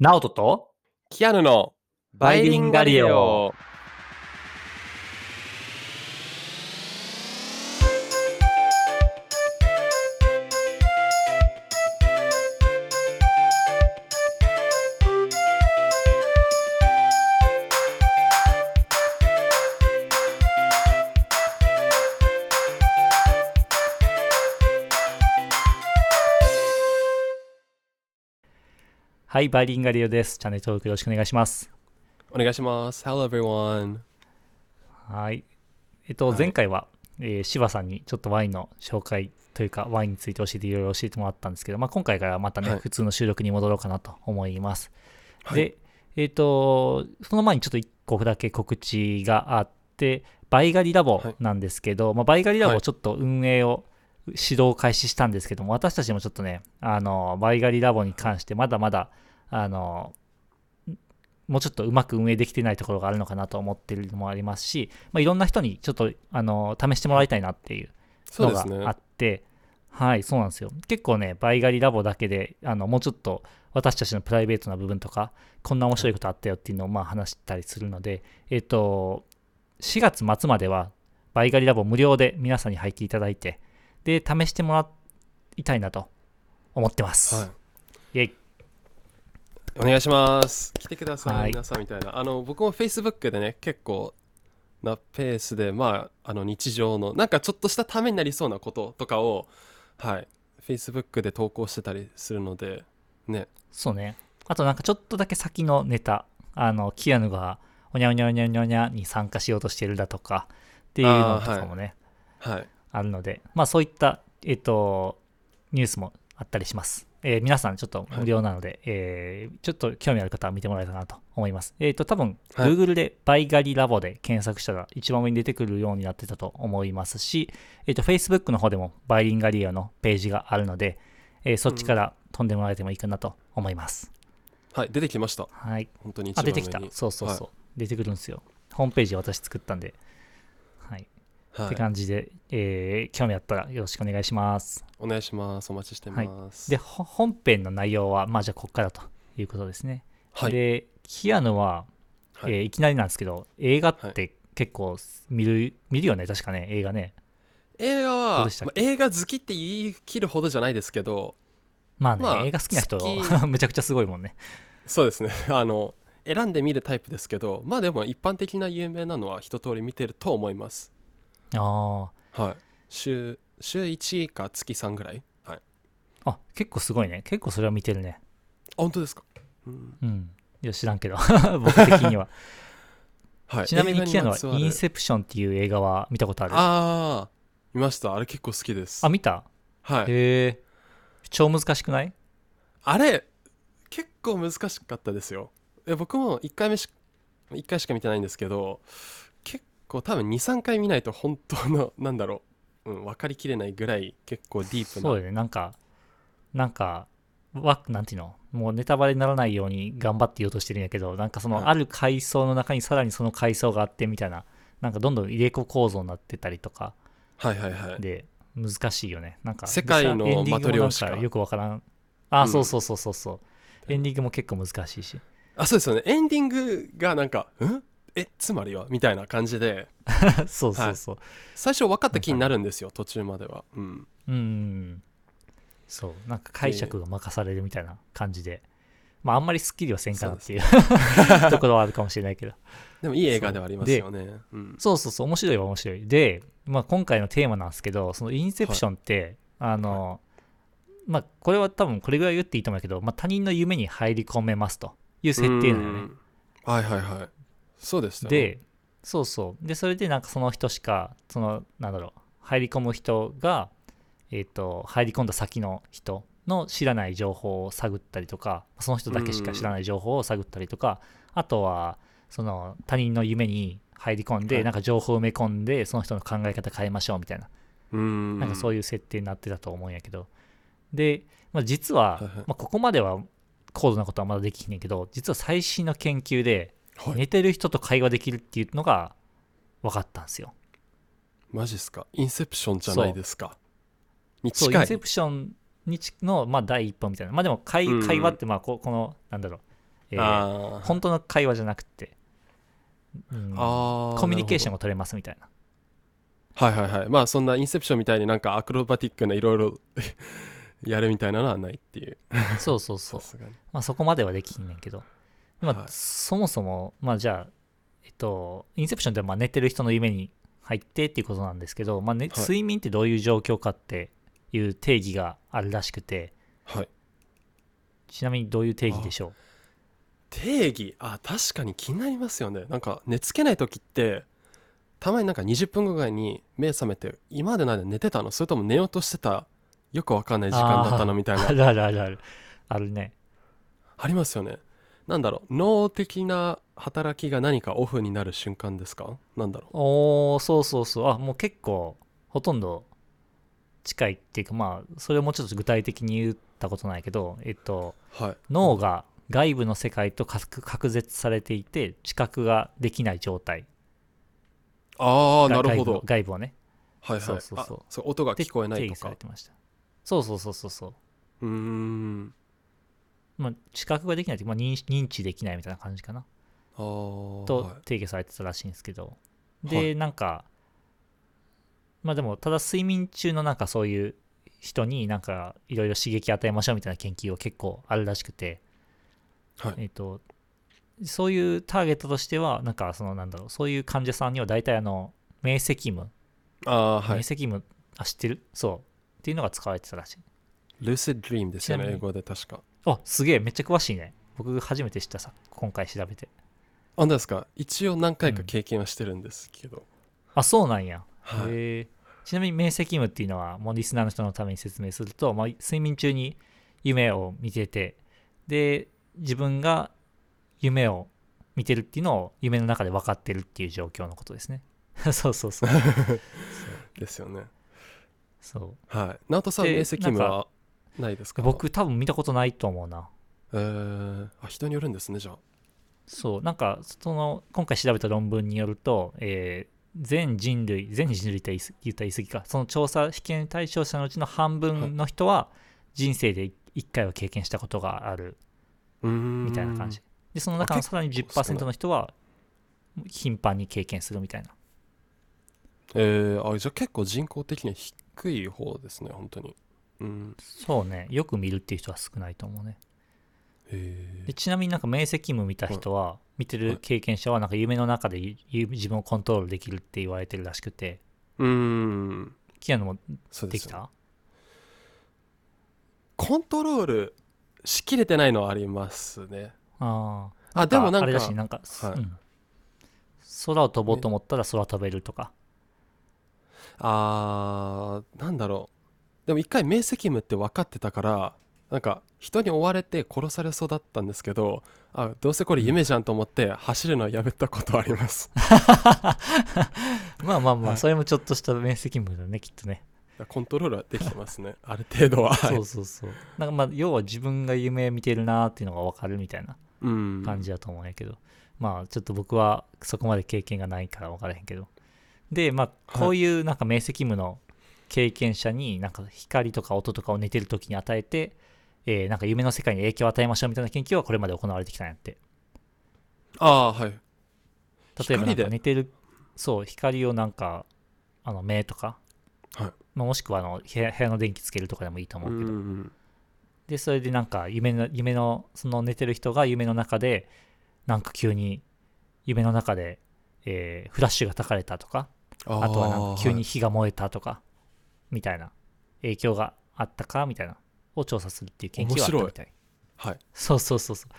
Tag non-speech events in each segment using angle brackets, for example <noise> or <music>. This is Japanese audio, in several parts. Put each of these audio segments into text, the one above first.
ナオトとキアヌのバイリンガリオ。はい、バイリンガリオです。チャンネル登録よろしくお願いします。お願いします。Hello everyone. はい。えっと、はい前回は、えー、柴さんにちょっとワインの紹介というか、ワインについて教えていろいろ教えてもらったんですけど、まあ、今回からまたね、はい普通の収録に戻ろうかなと思います。はいで、えっと、その前にちょっと1個だけ告知があって、バイガリラボなんですけど、まあ、バイガリラボはいちょっと運営を指導を開始したんですけども、私たちもちょっとね、あの、バイガリラボに関してまだまだ、あの、もうちょっとうまく運営できてないところがあるのかなと思ってるのもありますし、まあ、いろんな人にちょっとあの試してもらいたいなっていうのがあ。って、はい、そうなんですよ。結構ね、バイガリラボだけで、あのもうちょっと私たちのプライベートな部分とか、こんな面白いことあったよっていうのをまあ話したりするので、えっ、と、4月末まではバイガリラボ無料で皆さんに入っていただいて、で、試してもらいたいなと思ってます。はい。イェイお願いします。来てください、はい皆さんみたいな。あの、僕も Facebook でね、結構なペースで、まあ、あの、日常の、なんかちょっとしたためになりそうなこととかを、はい、Facebook で投稿してたりするので、ね。そうね。あとなんかちょっとだけ先のネタ、あの、キアヌがおにゃおにゃおにゃおにゃおに参加しようとしてるだとかっていうのとかもね、はい。あるので、まあそういった、えっ、と、ニュースもあったりします。えー皆さんちょっと無料なので、えーちょっと興味ある方は見てもらえたらなと思います。えっ、と、多分、はい Google でバイガリラボで検索したら一番上に出てくるようになってたと思いますし、えっ、と、Facebook の方でもバイリンガリアのページがあるので、えーそっちから飛んでもらえてもいいかなと思います。はい、出てきました。はい。あ、本当に一番上に。出てきた。そうそうそう。出てくるんですよ。ホームページ私作ったんで。はい。はい。って感じで、えー興味あったらよろしくお願いします。お願いします。お待ちしてます。で、ほ本編の内容は、まあじゃあこっからということですね。はい。で、キアヌは、はいいえーいきなりなんですけど、映画って結構見る、見るよね、確かね、映画ね。映画どは、まあ映画好きって言い切るほどじゃないですけど、まあね、まあ映画好きな人め <laughs> ちゃくちゃすごいもんね。そうですね <laughs> あの選んでみるタイプですけどまあでも一般的な有名なのは一通り見てると思いますあはい。週週1か月3ぐらい？はい。あ。あ、結構すごいね。結構それは見てるね。あ本当ですか、うん、うん。いや、知らんけど、<laughs> 僕的には。はい。<laughs> ちなみにキアヌはインセプションっていう映画は見たことある？あああ見ました。あれ結構好きです。見た？はい。へえ超難しくない？あれ結構難しかったですよ。え僕も1回目し1回しか見てないんですけど結構多分23回見ないと本当の <laughs> なんだろう、うん、分かりきれないぐらい結構ディープな。そうだよね。なんかなんかわなんていうの？もうネタバレにならないように頑張って言おうとしてるんやけどなんかそはいのある階層の中にさらにその階層があってみたいななんかどんどん入れ子構造になってたりとかはいはいはい。で難しいよね。なんか世界のマトリョーシカよくわからん。あ、うん。そうそうそうそうそう。エンディングも結構難しいし。あそうですよね。エンディングがなんか「ん？えつまりは?」みたいな感じで。<laughs> そうそうそう、最初分かった気になるんですよ途中までは。うん。うん。そう。なんか解釈が任されるみたいな感じで、まああんまりスッキリはせんかなっていうところはあるかもしれないけど。<laughs> でもいい映画ではありますよね。う。ん。そうそうそう面白いは面白い。で、まあ、今回のテーマなんですけどそのインセプションって、あの、まあこれは多分これぐらい言っていいと思うけど、まあ、他人の夢に入り込めますという設定なのよね。うん。はいはいはいそうでしたね。でそうそう。でそれでなんかその人しかそのなんだろう入り込む人がえっ、と入り込んだ先の人の知らない情報を探ったりとかその人だけしか知らない情報を探ったりとか、あとはその他人の夢に入り込んで、はい。なんか情報を埋め込んでその人の考え方変えましょうみたいな、うん。なんかそういう設定になってたと思うんやけど。で、まあ、実は、まあ、ここまでは高度なことはまだできひんねんけど実は最新の研究ではい。寝てる人と会話できるっていうのが分かったんですよ。マジっすか？インセプションじゃないですか。にそう、インセプションにちの、まあ、第一歩みたいな。まあでも会、うん。会話って、まあこ、この、なんだろう、えー本当の会話じゃなくて、うん。あーコミュニケーションが取れますみたいな。はいはいはい。まあそんなインセプションみたいになんかアクロバティックないろいろやるみたいなのはないっていう。そうそうそう。まあ、そこまではできんねんけど、まあはい。そもそも、まあ、じゃあ、えっと、インセプションってまあ寝てる人の夢に入ってっていうことなんですけど、まあねはい。睡眠ってどういう状況かっていう定義があるらしくて、はい。ちなみにどういう定義でしょ定義？あ確かに気になりますよね。なんか寝つけない時ってたまになんか20分後ぐらいに目覚めて今までなんで寝てたの？それとも寝ようとしてた？よくわかんない時間だったの？みたいうな。あ <laughs> るあるあるある。あるね。ありますよねなんだろう脳的な働きが何かオフになる瞬間ですか？なんだろおー、そうそうそう。あ、もう結構、ほとんど近いっていうか、まあ、それをもうちょっと具体的に言ったことないけど、えっと、うはい。脳が外部の世界と隔隔絶されていて知覚ができない状態。ああなるほど。外部をね。はいはい。そうそうそう。あそう音がで聞こえないとか。そうそうそうそうそう。うーんまあ知覚ができないって、まあ、認認知できないみたいな感じかな。とはい。定義されてたらしいんですけど、はでい。なんかまあでもただ睡眠中のなんかそういう人になんかいろいろ刺激与えましょうみたいな研究は結構あるらしくて、はい。えっ、とそういうターゲットとしてはなんかそのなんだろうそういう患者さんには大体あの明晰夢、あーはい。明晰夢あ知ってる？そう。っていうのが使われてたらしい。ルーシッド・ドリームですよね英語で確かあすげえめっちゃ詳しいね。僕初めて知ったさ今回調べて。あ本当ですか？一応何回か経験はしてるんですけど、あそうなんや。はい。へえ。ちなみに明晰夢っていうのはもうリスナーの人のために説明すると、まあ、睡眠中に夢を見ててで自分が夢を見てるっていうのを夢の中で分かってるっていう状況のことですね。<laughs> そうそうそう。<laughs> ですよね。そう。はい。直人さんで明晰夢は？ないですか？僕多分見たことないと思うな。えー、あ人によるんですねじゃあ。そうなんかその今回調べた論文によると、えー全人類全人類って言ったら言い過ぎか。その調査試験対象者のうちの半分の人は人生で1回は経験したことがある。みたいな感じ。でその中のさらに結構少ない10%の人は頻繁に経験するみたいな。えー、あじゃあ結構人口的には低い方ですね本当にうん。そうね。よく見るっていう人は少ないと思うね。へでちなみになんか明晰夢見た人は見てる経験者はなんか夢の中で自分をコントロールできるって言われてるらしくて。ーうーん。キアヌもできた？コントロールしきれてないのはありますね。あああでもなんかあれだしなんか、はい。うん。空を飛ぼうと思ったら空飛べるとか、あーなんだろうでも一回明晰夢って分かってたからなんか人に追われて殺されそうだったんですけどあどうせこれ夢じゃんと思って走るのはやめたことあります。<laughs> まあまあまあ、はい。それもちょっとした明晰夢だねきっとね。コントロールはできてますね。<laughs> ある程度は。はい。そうそうそう。なんかまあ要は自分が夢見てるなーっていうのが分かるみたいなうん。感じだと思うんやけど、まあちょっと僕はそこまで経験がないから分からへんけど。でまあこういうなんか明晰夢の経験者になんか光とか音とかを寝てる時に与えて、えーなんか夢の世界に影響を与えましょうみたいな研究はこれまで行われてきたんやって。ああーはい。例えばなんか寝てるそう光をなんかあの目とか、はい。まあ、もしくはあの部屋部屋の電気つけるとかでもいいと思うけど、んでそれでなんか夢の夢のその寝てる人が夢の中でなんか急に夢の中で、えーフラッシュが焚かれたとかああとはなんか急にはい。火が燃えたとか、みたいな影響があったかみたいなを調査するっていう研究があったみたい。はい。そうそうそうそう。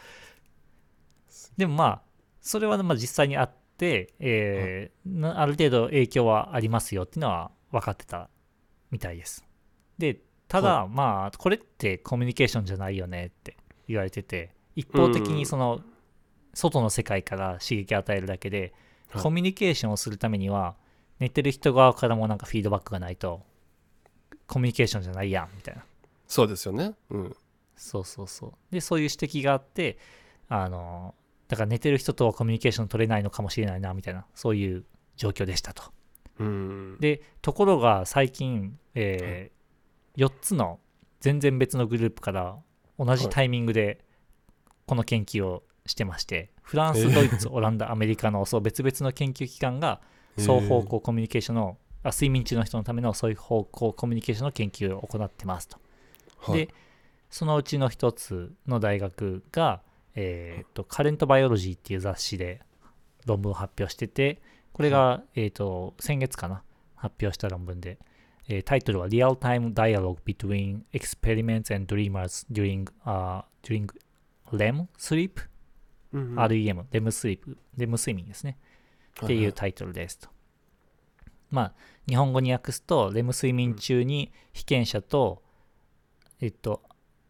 でもまあそれはまあ実際にあって、えーなある程度影響はありますよっていうのは分かってたみたいです。でただ、まあこれってコミュニケーションじゃないよねって言われてて一方的にその外の世界から刺激を与えるだけで、はい。コミュニケーションをするためには寝てる人側からもなんかフィードバックがないとコミュニケーションじゃないやんみたいな。そうですよね。うん。そうそうそう。でそういう指摘があってあのだから寝てる人とはコミュニケーション取れないのかもしれないなみたいな。そういう状況でしたと。うん。でところが最近、え4つの全然別のグループから同じタイミングでこの研究をしてましてフランスえー。ドイツオランダアメリカのそう別々の研究機関が <laughs> 双方向コミュニケーションのあ睡眠中の人のためのそういう方向コミュニケーションの研究を行ってますと。はい。でそのうちの一つの大学が、えー、とカレントバイオロジーっていう雑誌で論文を発表しててこれが、えー、と先月かな発表した論文で、えータイトルは Real Time Dialogue Between Experiments and Dreamers During,、uh, during REM Sleep、うんうん。REM REM Sleep REM 睡眠ですね。っていうタイトルですと。まあ、日本語に訳すと、レム睡眠中に被験者と、えっと、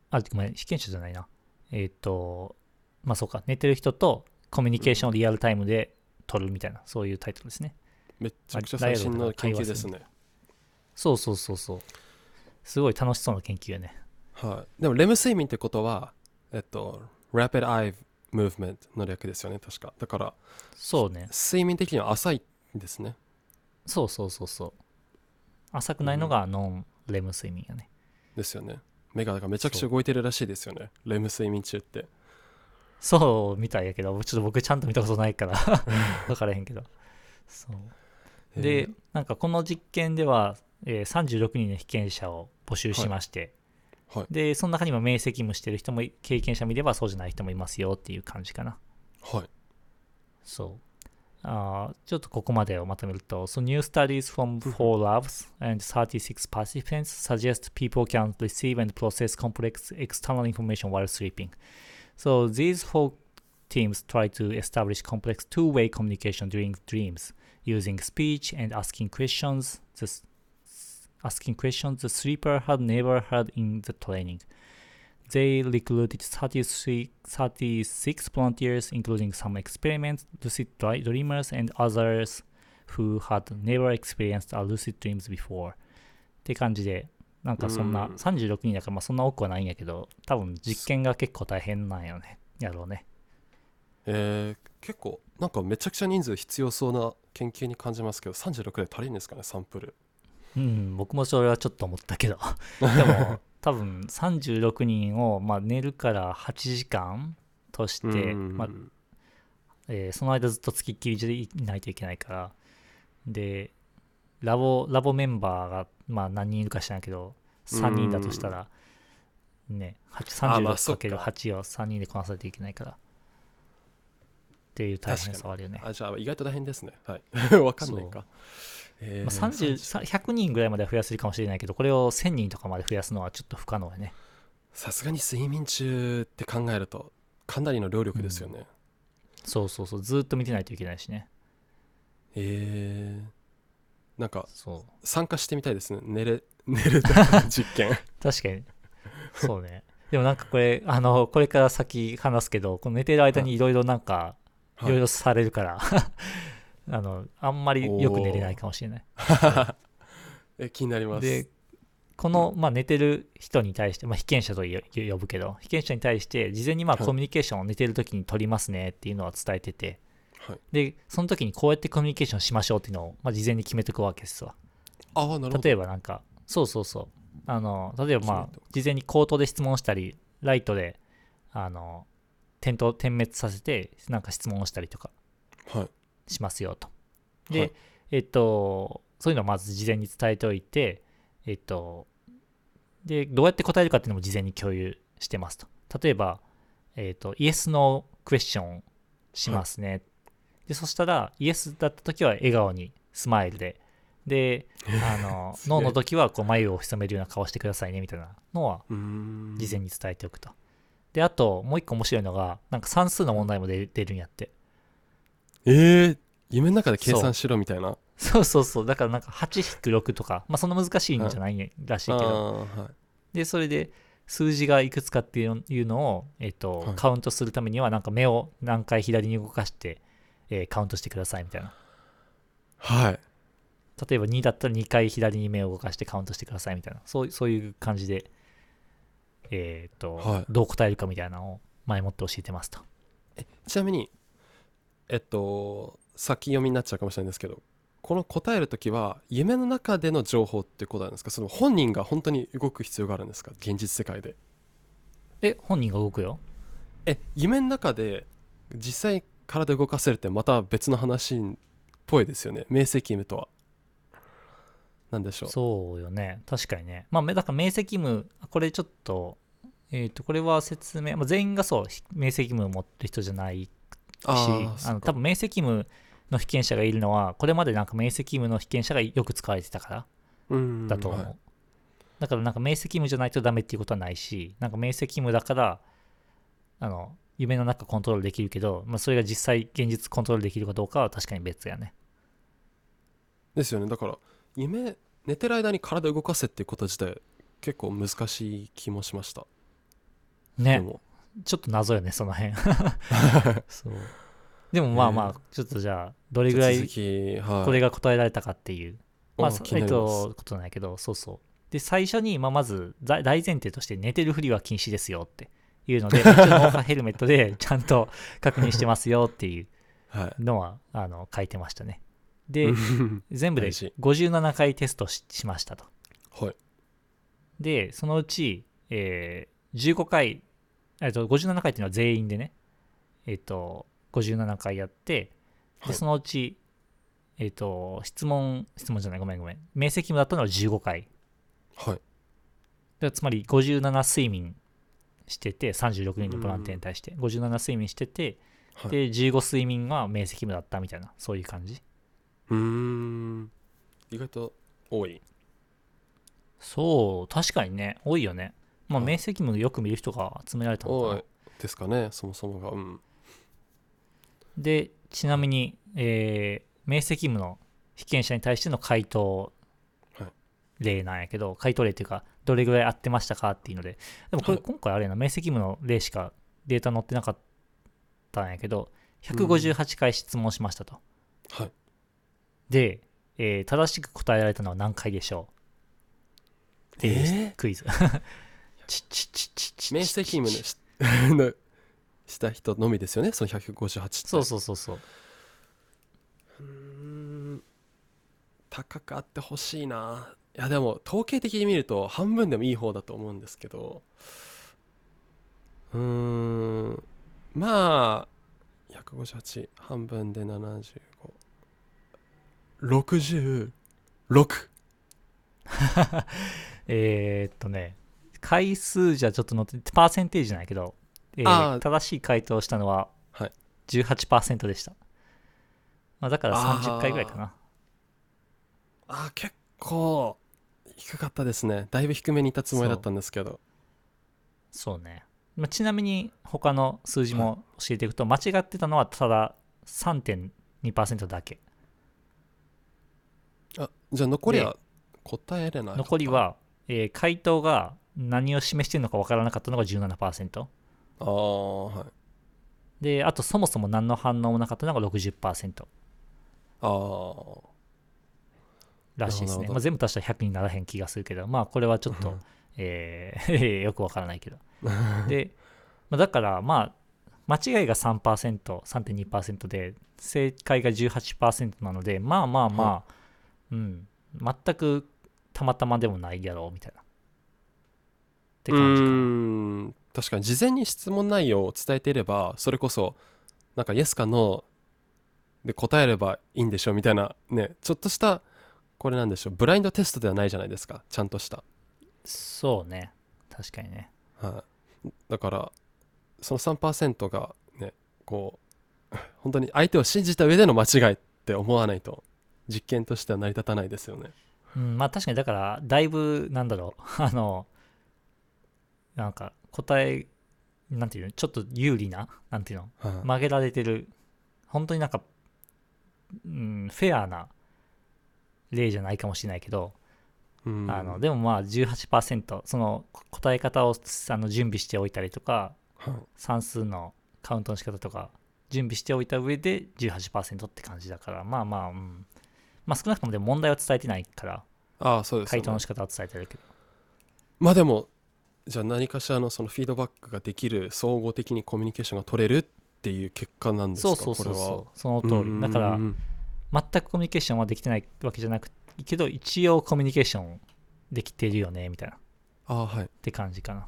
あ、ごめん、被験者じゃないな。えっと、まあそうか、寝てる人とコミュニケーションをリアルタイムで取るみたいな、そういうタイトルですね。めっちゃくちゃ最新の研究ですねそうそうそうそう。すごい楽しそうな研究やね。はいでもレム睡眠ってことはえっと Rapid Eye Movement の略ですよね確かだからそうね。睡眠的には浅いんですねそうそうそうそう。浅くないのがノンレム睡眠やね。ですよね。目がめちゃくちゃ動いてるらしいですよね。レム睡眠中って。そうみたいやけど、ちょっと僕ちゃんと見たことないから。<laughs> 分からへんけど。そう。で、えーなんかこの実験では、えー36人の被験者を募集しまして、はい。はい。でその中にも明晰夢してる人も経験者もいればそうじゃない人もいますよっていう感じかな。はい。そう あーちょっとここまでをまとめると So new studies from four labs and 36 participants suggest people can receive and process complex external information while sleeping So these four teams try to establish complex two-way communication during dreams using speech and asking questions. The, s- asking questions the sleeper had never heard in the training. They recruited 33, 36 volunteers, including some experiments, lucid dreamers, and others who had never experienced a lucid dreams before. って感じで、なんかそんなうん36人だからまあそんな多くはないんやけど、多分実験が結構大変なんよね。やろうね。えー結構なんかめちゃくちゃ人数必要そうな研究に感じますけど36で足りるんですかねサンプルうん、僕もそれはちょっと思ったけど。でも、多分36人を、まあ、寝るから8時間として、うんまあえーその間ずっとつきっきりでいないといけないから、で、ラボ、ラボメンバーが、まあ何人いるか知らんけど、3人だとしたら、ね、あまあそっか。36×8 を3人でこなさないといけないから、っていう大変さはあるよね。あじゃあ意外と大変ですね。はい。<laughs> わかんないかえー。まあ、30さ100人ぐらいまでは増やせるかもしれないけど、これを1000人とかまで増やすのはちょっと不可能やね。さすがに睡眠中って考えるとかなりの労力ですよね、そうそうそう、ずーっと見てないといけないしね。えー、なんかそう。参加してみたいですね。寝れ <laughs> 寝る時の実験。<laughs> 確かに。そうね。でもなんかこれ、あの、これから先話すけど、この寝てる間にい。ろいろなんか、いはい。ろいろされるから、あの、あんまりよく寝れないかもしれない。<laughs> え気になります。で、この、まあ、寝てる人に対して、まあ、被験者とよ呼ぶけど、被験者に対して、事前にまあはい。コミュニケーションを寝てる時に取りますねっていうのは伝えてて、はい。で、その時にこうやってコミュニケーションしましょうっていうのを、まあ、事前に決めておくわけですわ。ああなるほど。例えばなんか、そうそうそう。あの、例えばまあ事前に口頭で質問したり、ライトで、あの、点と点滅させて、なんか質問をしたりとか。はいしますよと。で、はいえっと、そういうのをまず事前に伝えておいて、えっと、で、どうやって答えるかっていうのも事前に共有してますと。例えば、えっと、イエスのクエスチョンしますね。で、そしたら、イエスだった時は笑顔に、スマイルで、で、あの、<laughs> すげえノーの時はこう眉を潜めるような顔してくださいねみたいなのは事前に伝えておくと。で、あと、もう一個面白いのが、なんか算数の問題も出出るんやって。えー、夢の中で計算しろみたいなそうそうそう。だからなんか8-6とか、まあそんな難しいんじゃないらしいあけど、ーはいで、それで数字がいくつかっていういうのを、えっと、はいカウントするためには、なんか目を何回左に動かして、えーカウントしてくださいみたいな。はい例えば2だったら2回左に目を動かしてカウントしてくださいみたいな。そうそういう感じで、えっと、はいどう答えるかみたいなのを前もって教えてますと。ちなみにえっと先読みになっちゃうかもしれないんですけどこの答える時は夢の中での情報ってことなんですか？その本人が本当に動く必要があるんですか？現実世界で。え、本人が動くよ？え夢の中で実際体動かせるってまた別の話っぽいですよね。明晰夢とは。なんでしょう？そうよね。確かにね。まあだから明晰夢これちょっとえっ、とこれは説明、まあ、全員がそう明晰夢を持ってる人じゃないしああの多分明晰夢の被験者がいるのはこれまでなんか明晰夢の被験者がよく使われてたから分だと思う、はい。だからなんか明晰夢じゃないとダメっていうことはないしなんか明晰夢だからあの夢の中コントロールできるけど、まあ、それが実際現実コントロールできるかどうかは確かに別やね。ですよね。だから夢寝てる間に体動かせっていうこと自体結構難しい気もしました。でねもちょっと謎よねその辺。<laughs> そう。でもまあまあちょっとじゃあどれぐらいこれが答えられたかっていう。まあ、そえっと、ことなんやけど、そうそう。で、最初に、まあ、まず、大大前提として、寝てるふりは禁止ですよっていうので、<laughs> ヘルメットでちゃんと確認してますよっていう <laughs> はい。のは、あの、書いてましたね。で、うん全部で大事57回テストししましたと。はい。で、そのうち、えー15回、えっと、57回っていうのは全員でね、えっと、57回やって、で、はい。そのうち、えっと、質問、質問じゃない、ごめんごめん。明晰夢だったのは15回。はい。でつまり57睡眠してて36人のボランティアに対して。57睡眠してて、はい。で15睡眠が明晰夢だったみたいなそういう感じ。うーん。意外と多い。そう確かにね多いよねまあはい明晰夢よく見る人が集められたのかですかねそもそもが。うん。でちなみに、えー明晰夢の被験者に対しての回答はい。例なんやけど、回答例っていうかどれぐらい合ってましたかっていうので。でもこれはい。今回あれやな明晰夢の例しかデータ載ってなかったんやけど158回質問しましたと、はい。で、えー正しく答えられたのは何回でしょう？っていうえー？クイズチッチッチッチッ明晰夢のした人のみですよねその158ってそうそうそうそううん高くあってほしいないやでも統計的に見ると半分でもいい方だと思うんですけどうんまあ158半分で7566えっとね、回数じゃちょっと載って、パーセンテージなんやけど、えー正しい回答をしたのははい18%でした。まあ、だからあー30回ぐらいかな。あー結構低かったですねだいぶ低めにいたつもりだったんですけどそうね。まあ、ちなみに他の数字も教えていくと、間違ってたのはただ3.2%だけ。あじゃあ残りは答えれない残りは、えー回答が何を示しているのか分からなかったのが17%。ああはいで、あとそもそも何の反応もなかったのが60%ああらしいですね。まあ、全部足したら100にならへん気がするけど、まあこれはちょっとうん、えー <laughs> よくわからないけど。<laughs> で、まあ、だからまあ、間違いが3%、3.2%で、正解が18%なので、まあまあまあ、うん、全くたまたまでもないやろうみたいな。ってう感じかな。ーん確かに事前に質問内容を伝えていればそれこそなんかイエスかノーで答えればいいんでしょうみたいなねちょっとしたこれなんでしょうブラインドテストではないじゃないですかちゃんとした、そうね。確かにね。はい、だからその3%がねこう <laughs> 本当に相手を信じた上での間違いって思わないと実験としては成り立たないですよねうん、まあ確かにだから、だいぶ、なんだろう、<laughs> あの、なんか答え、なんていうの、ちょっと有利な、なんていうの、はい曲げられてる、本当になんか、うん、フェアな例じゃないかもしれないけど、うん。あのでもまあ18%、その答え方をあの準備しておいたりとか、はい。算数のカウントの仕方とか、準備しておいた上で18%って感じだから、まあまあ、うん。まあ少なくともでも問題は伝えてないから、ああそうですよね。回答の仕方は伝えてるけど。まあでもじゃあ何かしらのそのフィードバックができる総合的にコミュニケーションが取れるっていう結果なんですか？そうそうそうこれは。そう、その通り。だからう、ん全くコミュニケーションはできてないわけじゃなくけど、一応コミュニケーションできてるよね、みたいな。っああはい。て感じかな。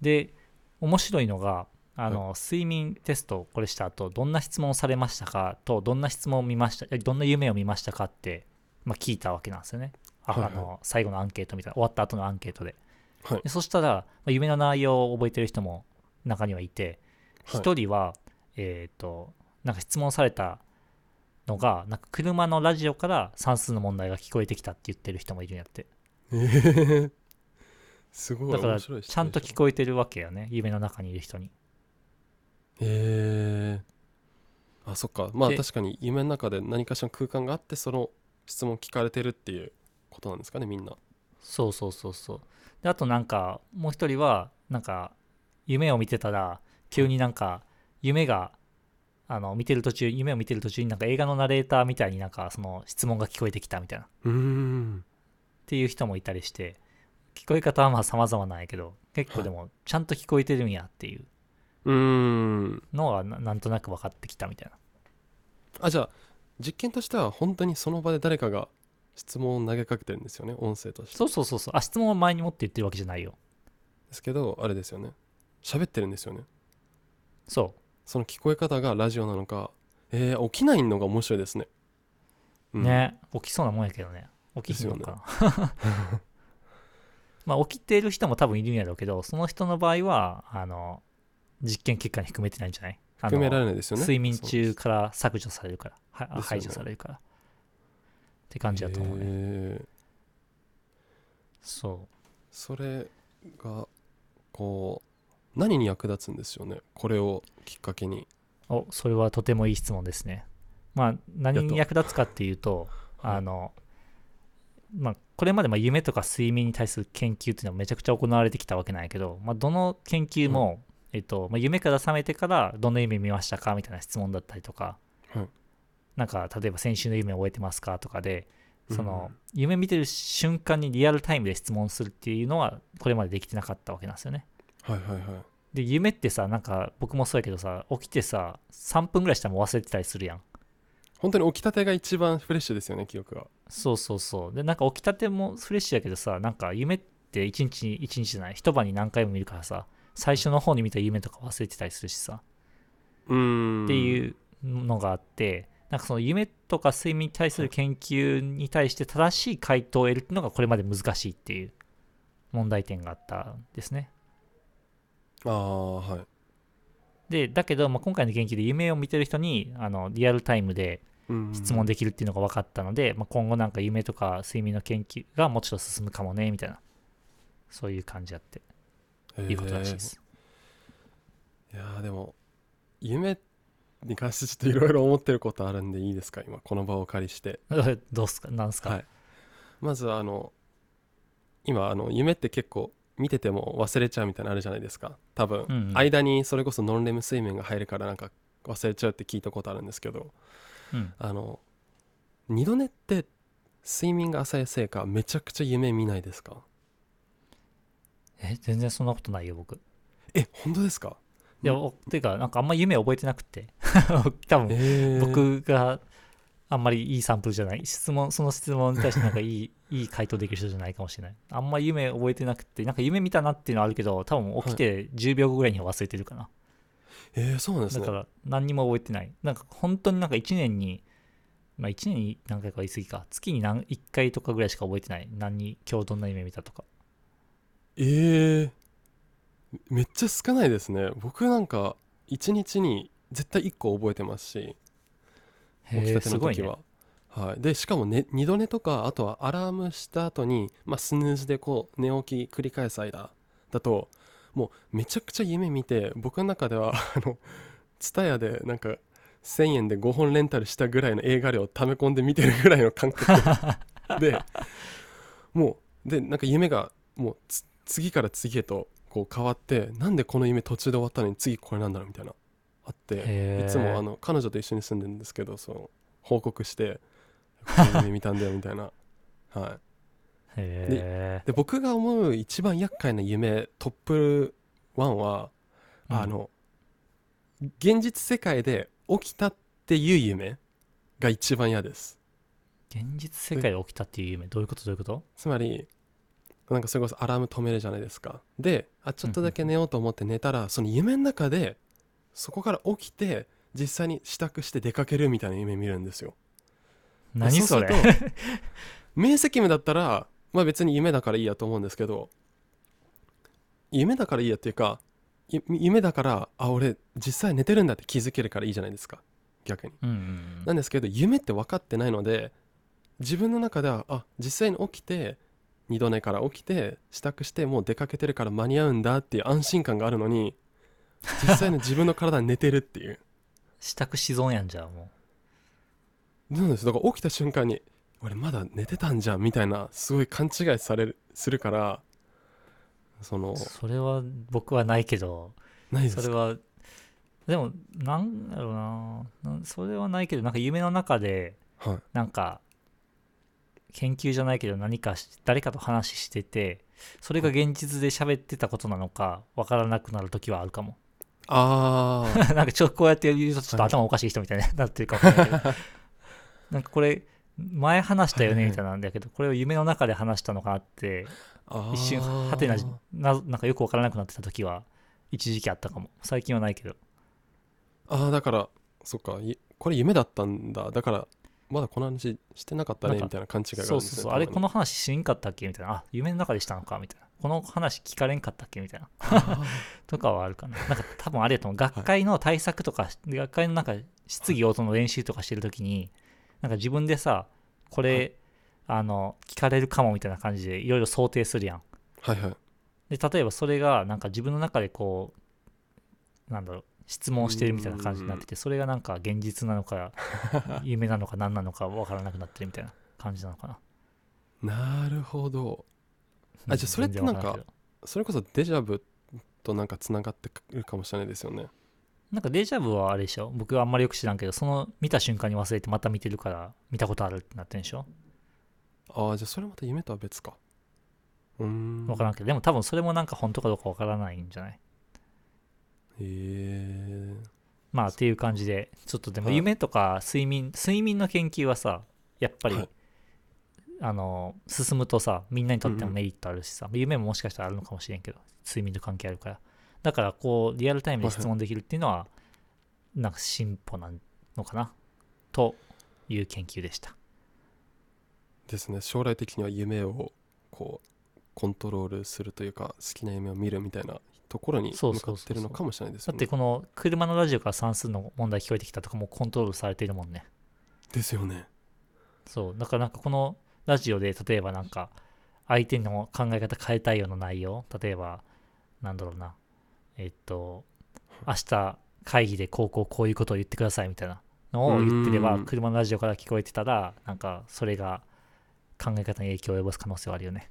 で、面白いのが、あの、睡眠テストをこれした後どんな質問をされましたかとどんな質問を見ましたえどんな夢を見ましたかって、まあ、聞いたわけなんですよね。あ,、はいはい。あの最後のアンケートみたいな終わった後のアンケートではい。でそしたら、まあ、夢の内容を覚えてる人も中にはいてはい。一人は、えっ、となんか質問されたのがなんか車のラジオから算数の問題が聞こえてきたって言ってる人もいるんやって。えー、すごいだからちゃんと聞こえてるわけよね夢の中にいる人に。えー、あそっか。まあで確かに夢の中で何かしらの空間があってその質問聞かれてるっていうことなんですかねみんな。そうそうそうそうであとなんかもう一人はなんか夢を見てたら急になんか夢があの見てる途中夢を見てる途中になんか映画のナレーターみたいになんかその質問が聞こえてきたみたいな。っていう人もいたりして聞こえ方はまあ様々なんやけど結構でもちゃんと聞こえてるんやっていう。のがななんとなく分かってきたみたいな。あじゃあ実験としては本当にその場で誰かが質問を投げかけてるんですよね音声として。そうそうそうそう。あ質問を前に持って言ってるわけじゃないよ。ですけどあれですよね。喋ってるんですよね。そう。その聞こえ方がラジオなのかえー、起きないのが面白いですね、うん、ね。起きそうなもんやけどね。起きひんのかな、<laughs> まあ起きてる人も多分いるんやろうけどその人の場合はあの実験結果に含めてないんじゃない？含められないですよね。睡眠中から削除されるから。ね。排除されるからって感じだと思うね。えー。そそれがこう何に役立つんですよね？これをきっかけに。うおそれはとてもいい質問ですね。まあ何に役立つかっていうとはい。あのまあ、これまでまあ夢とか睡眠に対する研究っていうのはめちゃくちゃ行われてきたわけなんやけど、まあ、どの研究も、えっとまあ、夢から覚めてからどんな夢見ましたか？みたいな質問だったりとか、はいなんか例えば先週の夢覚えてますかとかでその、うん。夢見てる瞬間にリアルタイムで質問するっていうのはこれまでできてなかったわけなんですよね。はいはいはい。で夢ってさなんか僕もそうやけどさ起きてさ3分ぐらいしたらもう忘れてたりするやん。本当に起きたてが一番フレッシュですよね記憶がそうそうそう。で、なんか起きたてもフレッシュやけどさ、なんか夢って一日に、一日じゃない、一晩に何回も見るからさ、最初の方に見た夢とか忘れてたりするしさ、うーん。っていうのがあって、なんかその夢とか睡眠に対する研究に対して正しい回答を得るっていうのがこれまで難しいっていう問題点があったんですね。ああはい。で、だけど、まあ、今回の研究で夢を見てる人にあのリアルタイムでうん質問できるっていうのが分かったので、まあ、今後なんか夢とか睡眠の研究がもうちょっと進むかもねみたいな。そういう感じあっていうことらしいです、いやーでも夢に関してちょっといろいろ思ってることあるんでいいですか？今この場をお借りして。どうすか？なんすか、はい。まずあの今あの夢って結構見てても忘れちゃうみたいなのあるじゃないですか。多分、うんうん。間にそれこそノンレム睡眠が入るからなんか忘れちゃうって聞いたことあるんですけど。うん、あの二度寝って睡眠が浅いせいかめちゃくちゃ夢見ないですか？え全然そんなことないよ僕。え本当ですか？いや、おていうかなんかあんま夢覚えてなくて <laughs> 多分えー、僕があんまりいいサンプルじゃない。質問その質問に対してなんかいい <laughs> いい回答できる人じゃないかもしれない。あんまり夢覚えてなくてなんか夢見たなっていうのはあるけど多分起きて10秒後ぐらいには忘れてるかな、えー、そうなんですね。だから何にも覚えてない。なんか本当になんか1年にまあ1年に何回かは言い過ぎか。月に何1回とかぐらいしか覚えてない。何に今日どんな夢見たとか。えー、めっちゃ少ないですね。僕なんか1日に絶対1個覚えてますし起きたての時は、はい、でしかも、ね、二度寝とかあとはアラームした後にまあ、スヌーズでこう寝起き繰り返す間だともうめちゃくちゃ夢見て僕の中では <laughs> あの TSUTAYA でなんか1000円で5本レンタルしたぐらいの映画量を溜め込んで見てるぐらいの感覚。<laughs> でもうでなんか夢がもうつ次から次へとこう変わってなんでこの夢途中で終わったのに次これなんだろうみたいなあっていつもあの彼女と一緒に住んでるんですけどその報告して「こういう夢見たんだよ」みたいな。<laughs> はい、へえで僕が思う一番厄介な夢トップ1は、うん。あの現実世界で起きたっていう夢が一番嫌です。現実世界で起きたっていう夢？どういうこと？どういうこと？つまりなんかそれこそアラーム止めるじゃないですか。であちょっとだけ寝ようと思って寝たら、その夢の中でそこから起きて実際に支度して出かけるみたいな夢見るんですよ。何それ？<laughs> 明晰夢だったらまあ別に夢だからいいやと思うんですけど夢だからいいやっていうかい夢だからあ俺実際寝てるんだって気づけるからいいじゃないですか。逆に。うんうん。なんですけど夢って分かってないので自分の中ではあ実際に起きて二度寝から起きて支度してもう出かけてるから間に合うんだっていう安心感があるのに実際の自分の体に寝てるっていう。支度し損やんじゃあもなんですだから起きた瞬間に俺まだ寝てたんじゃんみたいなすごい勘違いされるするからそのうそれは僕はないけどないですか？それはでもなんだろうなそれはないけどなんか夢の中ではい。なんか研究じゃないけど何かし誰かと話しててそれが現実で喋ってたことなのかわからなくなる時はあるかもああ <laughs> なんかちょっとこうやって言うとちょっと頭おかしい人みたいになってるかもしれない。け <laughs> どなんかこれ前話したよねみたいなんだけどこれを夢の中で話したのかなって一瞬はてなななんかよくわからなくなってた時は一時期あったかも。最近はないけど。ああだからそっかいこれ夢だったんだ。だからまだこの話してなかったねみたいな勘違いがあるんですねそうそうそう。あれこのの話しんかったっけ？みたいな。あ夢の中でしたのかみたいなこの話聞かれんかったっけ？みたいな。とかはあるかな。なんか多分あれやと思う。学会の対策とか、学会のなんか質疑応答の練習とかしてる時になんか自分でさこれ、あの聞かれるかもみたいな感じでいろいろ想定するやん。はいはい。で例えばそれがなんか自分の中でこうなんだろう質問してるみたいな感じになっててそれがなんか現実なのか <laughs> 夢なのか何なのか分からなくなってるみたいな感じなのかな。なるほどあじゃあそれってなんかそれこそデジャブとなんかつながってくるかもしれないですよね。なんかデジャブはあれでしょ？僕はあんまりよく知らんけどその見た瞬間に忘れてまた見てるから見たことあるってなってるんでしょ？ああじゃあそれまた夢とは別か。うーん。分からんけどでも多分それもなんか本当かどうか分からないんじゃない？へえまあっていう感じでちょっとでもはい。夢とか睡眠睡眠の研究はさやっぱり、はいあの進むとさみんなにとってうんうん。もメリットあるしさ、夢ももしかしたらあるのかもしれんけど睡眠と関係あるから。だからこうリアルタイムで質問できるっていうのはなんか進歩なのかなという研究でした。ですね。将来的には夢をこうコントロールするというか好きな夢を見るみたいなところにそう向かってるのかもしれないですね。ってこの車のラジオから算数の問題聞こえてきたとかもコントロールされているもんね。ですよね。そう。だからなんかこのラジオで例えばなんか相手の考え方変えたいような内容。例えばなんだろうな。えっと明日会議でこうこうこういうことを言ってくださいみたいな。のを言ってればうん。車のラジオから聞こえてたらなんかそれが考え方に影響を及ぼす可能性はあるよね。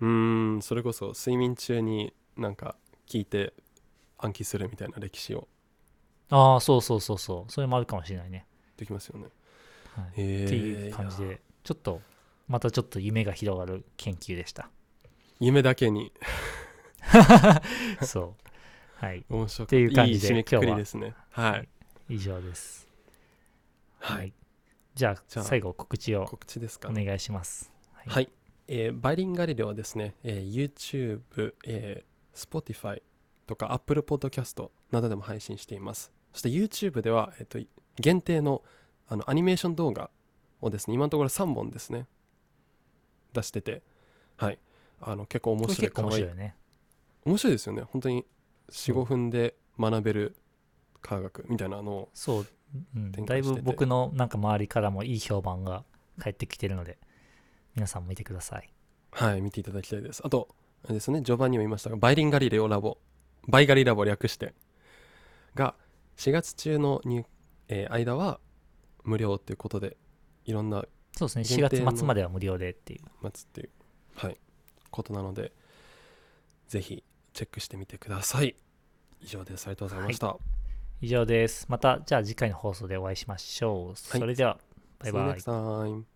うーん。それこそ睡眠中になんか聞いて暗記するみたいな歴史を。ああそうそうそうそう。それもあるかもしれないね、できますよね。はい。へえっていう感じでちょっとまたちょっと夢が広がる研究でした。夢だけに。<laughs> そう。はい。面白くっていう感じでいい締めくですね。はい。以上です。はい、じゃあじゃあ最後告知を告知ですかお願いします。はい。はい、えーバイリンガリレオはですね、えー YouTube、えー Spotify とか Apple Podcast などでも配信しています。そして YouTube では、えー、と限定のあのアニメーション動画をですね今のところ3本ですね出してて。はい。あの結構面白い面白いよね面白いですよね。本当に45分で学べる科学みたいなのをそう、うん、だいぶ僕のなんか周りからもいい評判が返ってきてるので皆さんも見てください。はい見ていただきたいです。あとあれですね序盤にも言いましたがバイリンガリレオラボバイガリラボ略して。が4月中の入、えー間は無料っていうことでいろんなそうですね。4限定の月末までは無料でっていう。待つっていうはい。ことなのでぜひチェックしてみてください。以上です。ありがとうございました、以上です。またじゃあ次回の放送でお会いしましょう、それではバイバイ